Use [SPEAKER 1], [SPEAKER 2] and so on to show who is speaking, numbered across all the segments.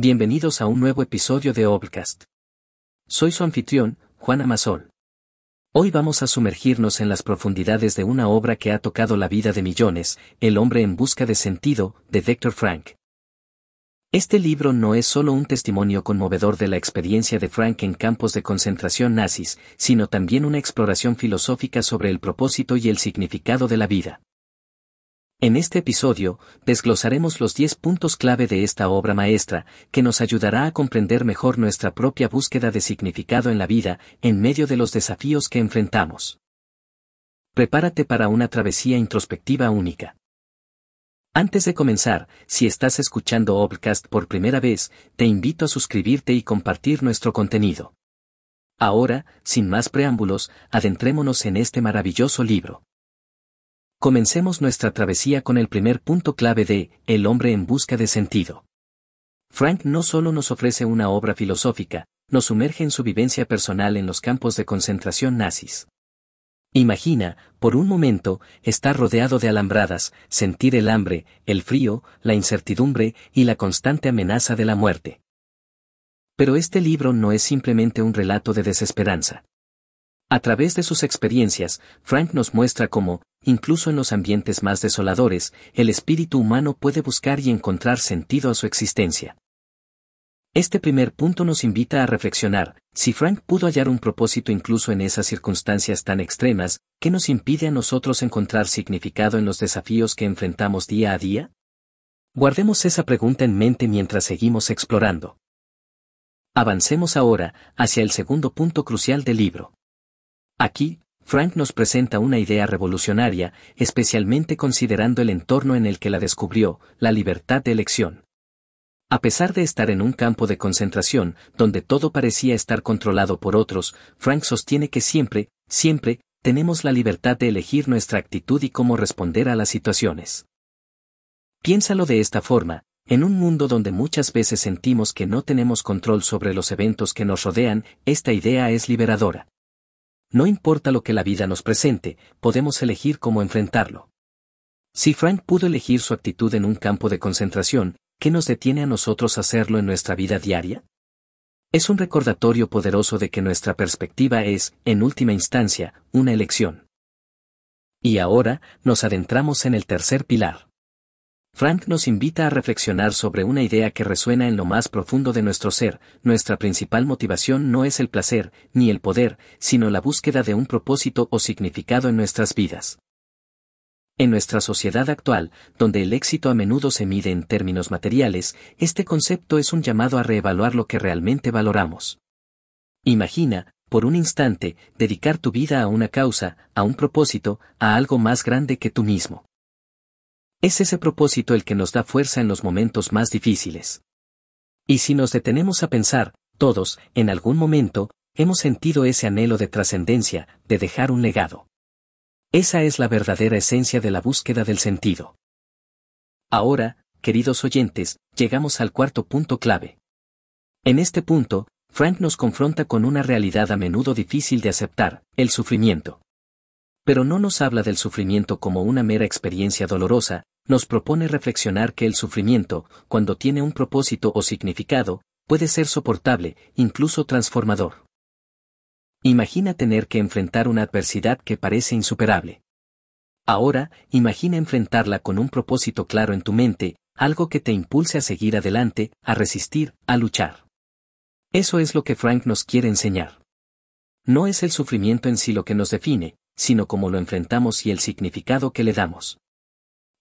[SPEAKER 1] Bienvenidos a un nuevo episodio de Obcast. Soy su anfitrión, Juan Amasol. Hoy vamos a sumergirnos en las profundidades de una obra que ha tocado la vida de millones, El hombre en busca de sentido, de Viktor Frank. Este libro no es solo un testimonio conmovedor de la experiencia de Frank en campos de concentración nazis, sino también una exploración filosófica sobre el propósito y el significado de la vida. En este episodio, desglosaremos los 10 puntos clave de esta obra maestra, que nos ayudará a comprender mejor nuestra propia búsqueda de significado en la vida, en medio de los desafíos que enfrentamos. Prepárate para una travesía introspectiva única. Antes de comenzar, si estás escuchando Obcast por primera vez, te invito a suscribirte y compartir nuestro contenido. Ahora, sin más preámbulos, adentrémonos en este maravilloso libro. Comencemos nuestra travesía con el primer punto clave de El hombre en busca de sentido. Frank no solo nos ofrece una obra filosófica, nos sumerge en su vivencia personal en los campos de concentración nazis. Imagina, por un momento, estar rodeado de alambradas, sentir el hambre, el frío, la incertidumbre y la constante amenaza de la muerte. Pero este libro no es simplemente un relato de desesperanza. A través de sus experiencias, Frank nos muestra cómo, incluso en los ambientes más desoladores, el espíritu humano puede buscar y encontrar sentido a su existencia. Este primer punto nos invita a reflexionar, si Frank pudo hallar un propósito incluso en esas circunstancias tan extremas, ¿qué nos impide a nosotros encontrar significado en los desafíos que enfrentamos día a día? Guardemos esa pregunta en mente mientras seguimos explorando. Avancemos ahora hacia el segundo punto crucial del libro. Aquí, Frank nos presenta una idea revolucionaria, especialmente considerando el entorno en el que la descubrió, la libertad de elección. A pesar de estar en un campo de concentración, donde todo parecía estar controlado por otros, Frank sostiene que siempre, siempre, tenemos la libertad de elegir nuestra actitud y cómo responder a las situaciones. Piénsalo de esta forma, en un mundo donde muchas veces sentimos que no tenemos control sobre los eventos que nos rodean, esta idea es liberadora. No importa lo que la vida nos presente, podemos elegir cómo enfrentarlo. Si Frank pudo elegir su actitud en un campo de concentración, ¿qué nos detiene a nosotros hacerlo en nuestra vida diaria? Es un recordatorio poderoso de que nuestra perspectiva es, en última instancia, una elección. Y ahora, nos adentramos en el tercer pilar. Frank nos invita a reflexionar sobre una idea que resuena en lo más profundo de nuestro ser, nuestra principal motivación no es el placer, ni el poder, sino la búsqueda de un propósito o significado en nuestras vidas. En nuestra sociedad actual, donde el éxito a menudo se mide en términos materiales, este concepto es un llamado a reevaluar lo que realmente valoramos. Imagina, por un instante, dedicar tu vida a una causa, a un propósito, a algo más grande que tú mismo. Es ese propósito el que nos da fuerza en los momentos más difíciles. Y si nos detenemos a pensar, todos, en algún momento, hemos sentido ese anhelo de trascendencia, de dejar un legado. Esa es la verdadera esencia de la búsqueda del sentido. Ahora, queridos oyentes, llegamos al cuarto punto clave. En este punto, Frank nos confronta con una realidad a menudo difícil de aceptar, el sufrimiento. Pero no nos habla del sufrimiento como una mera experiencia dolorosa, nos propone reflexionar que el sufrimiento, cuando tiene un propósito o significado, puede ser soportable, incluso transformador. Imagina tener que enfrentar una adversidad que parece insuperable. Ahora, imagina enfrentarla con un propósito claro en tu mente, algo que te impulse a seguir adelante, a resistir, a luchar. Eso es lo que Frank nos quiere enseñar. No es el sufrimiento en sí lo que nos define, sino cómo lo enfrentamos y el significado que le damos.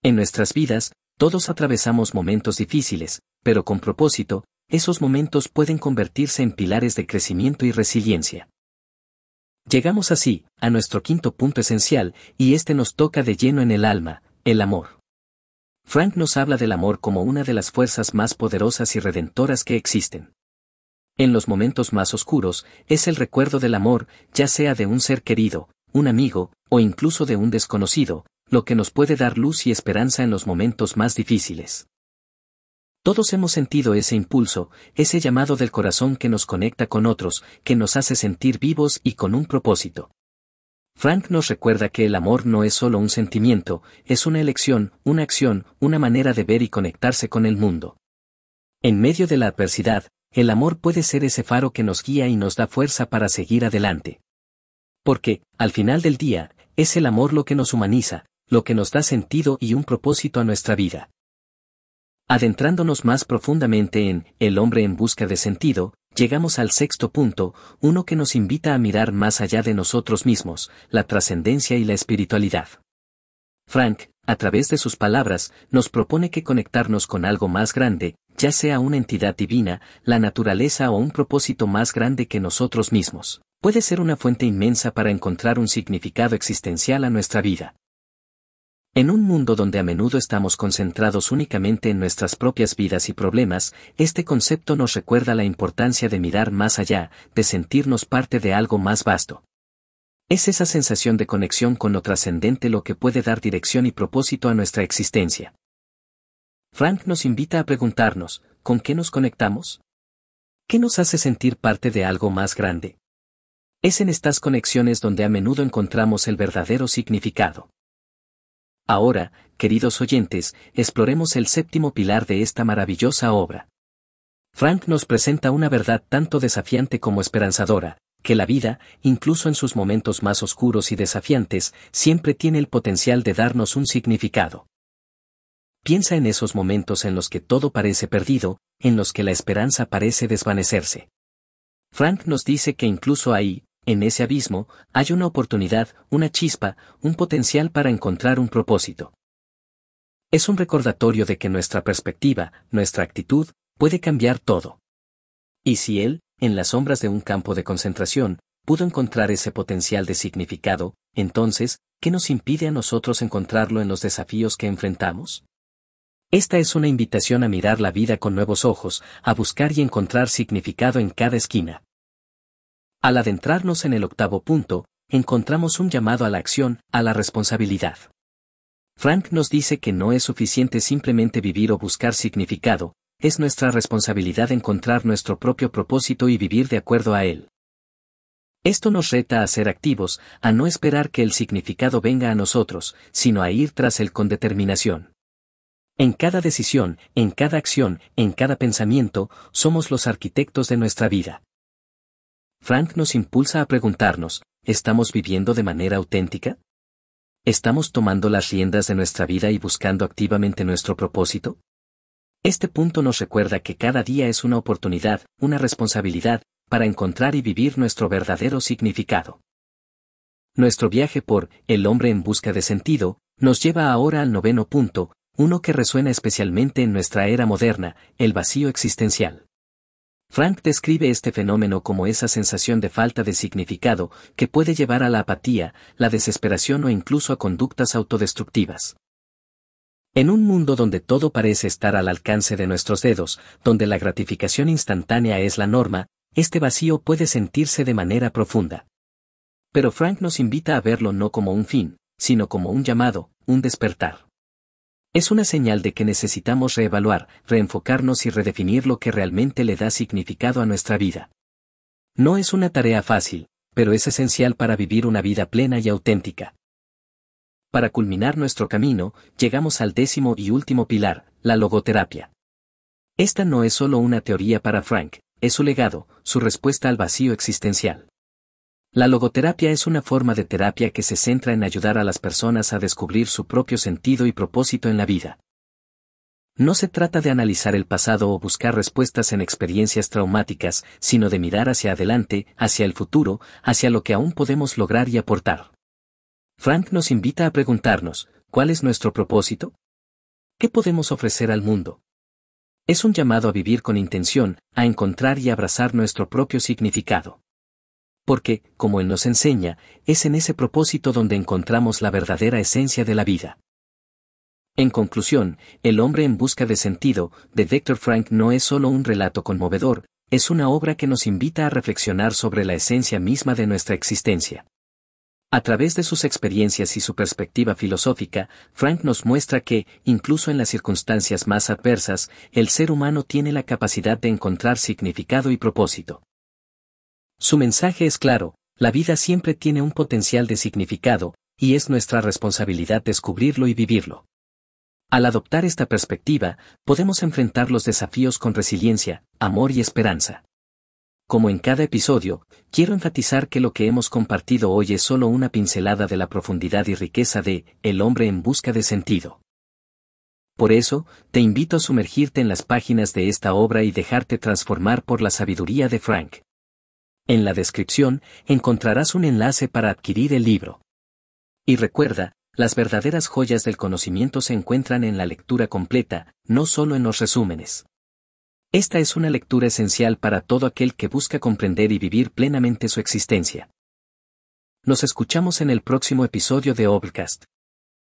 [SPEAKER 1] En nuestras vidas, todos atravesamos momentos difíciles, pero con propósito, esos momentos pueden convertirse en pilares de crecimiento y resiliencia. Llegamos así, a nuestro quinto punto esencial, y este nos toca de lleno en el alma, el amor. Frank nos habla del amor como una de las fuerzas más poderosas y redentoras que existen. En los momentos más oscuros, es el recuerdo del amor, ya sea de un ser querido, un amigo, o incluso de un desconocido, lo que nos puede dar luz y esperanza en los momentos más difíciles. Todos hemos sentido ese impulso, ese llamado del corazón que nos conecta con otros, que nos hace sentir vivos y con un propósito. Frank nos recuerda que el amor no es solo un sentimiento, es una elección, una acción, una manera de ver y conectarse con el mundo. En medio de la adversidad, el amor puede ser ese faro que nos guía y nos da fuerza para seguir adelante. Porque, al final del día, es el amor lo que nos humaniza, lo que nos da sentido y un propósito a nuestra vida. Adentrándonos más profundamente en El hombre en busca de sentido, llegamos al sexto punto, uno que nos invita a mirar más allá de nosotros mismos, la trascendencia y la espiritualidad. Frank, a través de sus palabras, nos propone que conectarnos con algo más grande, ya sea una entidad divina, la naturaleza o un propósito más grande que nosotros mismos, puede ser una fuente inmensa para encontrar un significado existencial a nuestra vida. En un mundo donde a menudo estamos concentrados únicamente en nuestras propias vidas y problemas, este concepto nos recuerda la importancia de mirar más allá, de sentirnos parte de algo más vasto. Es esa sensación de conexión con lo trascendente lo que puede dar dirección y propósito a nuestra existencia. Frank nos invita a preguntarnos, ¿con qué nos conectamos? ¿Qué nos hace sentir parte de algo más grande? Es en estas conexiones donde a menudo encontramos el verdadero significado. Ahora, queridos oyentes, exploremos el séptimo pilar de esta maravillosa obra. Frank nos presenta una verdad tanto desafiante como esperanzadora, que la vida, incluso en sus momentos más oscuros y desafiantes, siempre tiene el potencial de darnos un significado. Piensa en esos momentos en los que todo parece perdido, en los que la esperanza parece desvanecerse. Frank nos dice que incluso ahí, en ese abismo, hay una oportunidad, una chispa, un potencial para encontrar un propósito. Es un recordatorio de que nuestra perspectiva, nuestra actitud, puede cambiar todo. Y si él, en las sombras de un campo de concentración, pudo encontrar ese potencial de significado, entonces, ¿qué nos impide a nosotros encontrarlo en los desafíos que enfrentamos? Esta es una invitación a mirar la vida con nuevos ojos, a buscar y encontrar significado en cada esquina. Al adentrarnos en el octavo punto, encontramos un llamado a la acción, a la responsabilidad. Frank nos dice que no es suficiente simplemente vivir o buscar significado, es nuestra responsabilidad encontrar nuestro propio propósito y vivir de acuerdo a él. Esto nos reta a ser activos, a no esperar que el significado venga a nosotros, sino a ir tras él con determinación. En cada decisión, en cada acción, en cada pensamiento, somos los arquitectos de nuestra vida. Frank nos impulsa a preguntarnos, ¿estamos viviendo de manera auténtica? ¿Estamos tomando las riendas de nuestra vida y buscando activamente nuestro propósito? Este punto nos recuerda que cada día es una oportunidad, una responsabilidad, para encontrar y vivir nuestro verdadero significado. Nuestro viaje por El hombre en busca de sentido nos lleva ahora al noveno punto, uno que resuena especialmente en nuestra era moderna, el vacío existencial. Frank describe este fenómeno como esa sensación de falta de significado que puede llevar a la apatía, la desesperación o incluso a conductas autodestructivas. En un mundo donde todo parece estar al alcance de nuestros dedos, donde la gratificación instantánea es la norma, este vacío puede sentirse de manera profunda. Pero Frank nos invita a verlo no como un fin, sino como un llamado, un despertar. Es una señal de que necesitamos reevaluar, reenfocarnos y redefinir lo que realmente le da significado a nuestra vida. No es una tarea fácil, pero es esencial para vivir una vida plena y auténtica. Para culminar nuestro camino, llegamos al décimo y último pilar, la logoterapia. Esta no es solo una teoría para Frank, es su legado, su respuesta al vacío existencial. La logoterapia es una forma de terapia que se centra en ayudar a las personas a descubrir su propio sentido y propósito en la vida. No se trata de analizar el pasado o buscar respuestas en experiencias traumáticas, sino de mirar hacia adelante, hacia el futuro, hacia lo que aún podemos lograr y aportar. Frank nos invita a preguntarnos, ¿cuál es nuestro propósito? ¿Qué podemos ofrecer al mundo? Es un llamado a vivir con intención, a encontrar y abrazar nuestro propio significado porque, como Él nos enseña, es en ese propósito donde encontramos la verdadera esencia de la vida. En conclusión, El hombre en busca de sentido, de Victor Frank no es solo un relato conmovedor, es una obra que nos invita a reflexionar sobre la esencia misma de nuestra existencia. A través de sus experiencias y su perspectiva filosófica, Frank nos muestra que, incluso en las circunstancias más adversas, el ser humano tiene la capacidad de encontrar significado y propósito. Su mensaje es claro, la vida siempre tiene un potencial de significado, y es nuestra responsabilidad descubrirlo y vivirlo. Al adoptar esta perspectiva, podemos enfrentar los desafíos con resiliencia, amor y esperanza. Como en cada episodio, quiero enfatizar que lo que hemos compartido hoy es solo una pincelada de la profundidad y riqueza de El hombre en busca de sentido. Por eso, te invito a sumergirte en las páginas de esta obra y dejarte transformar por la sabiduría de Frank. En la descripción encontrarás un enlace para adquirir el libro. Y recuerda, las verdaderas joyas del conocimiento se encuentran en la lectura completa, no solo en los resúmenes. Esta es una lectura esencial para todo aquel que busca comprender y vivir plenamente su existencia. Nos escuchamos en el próximo episodio de Obcast.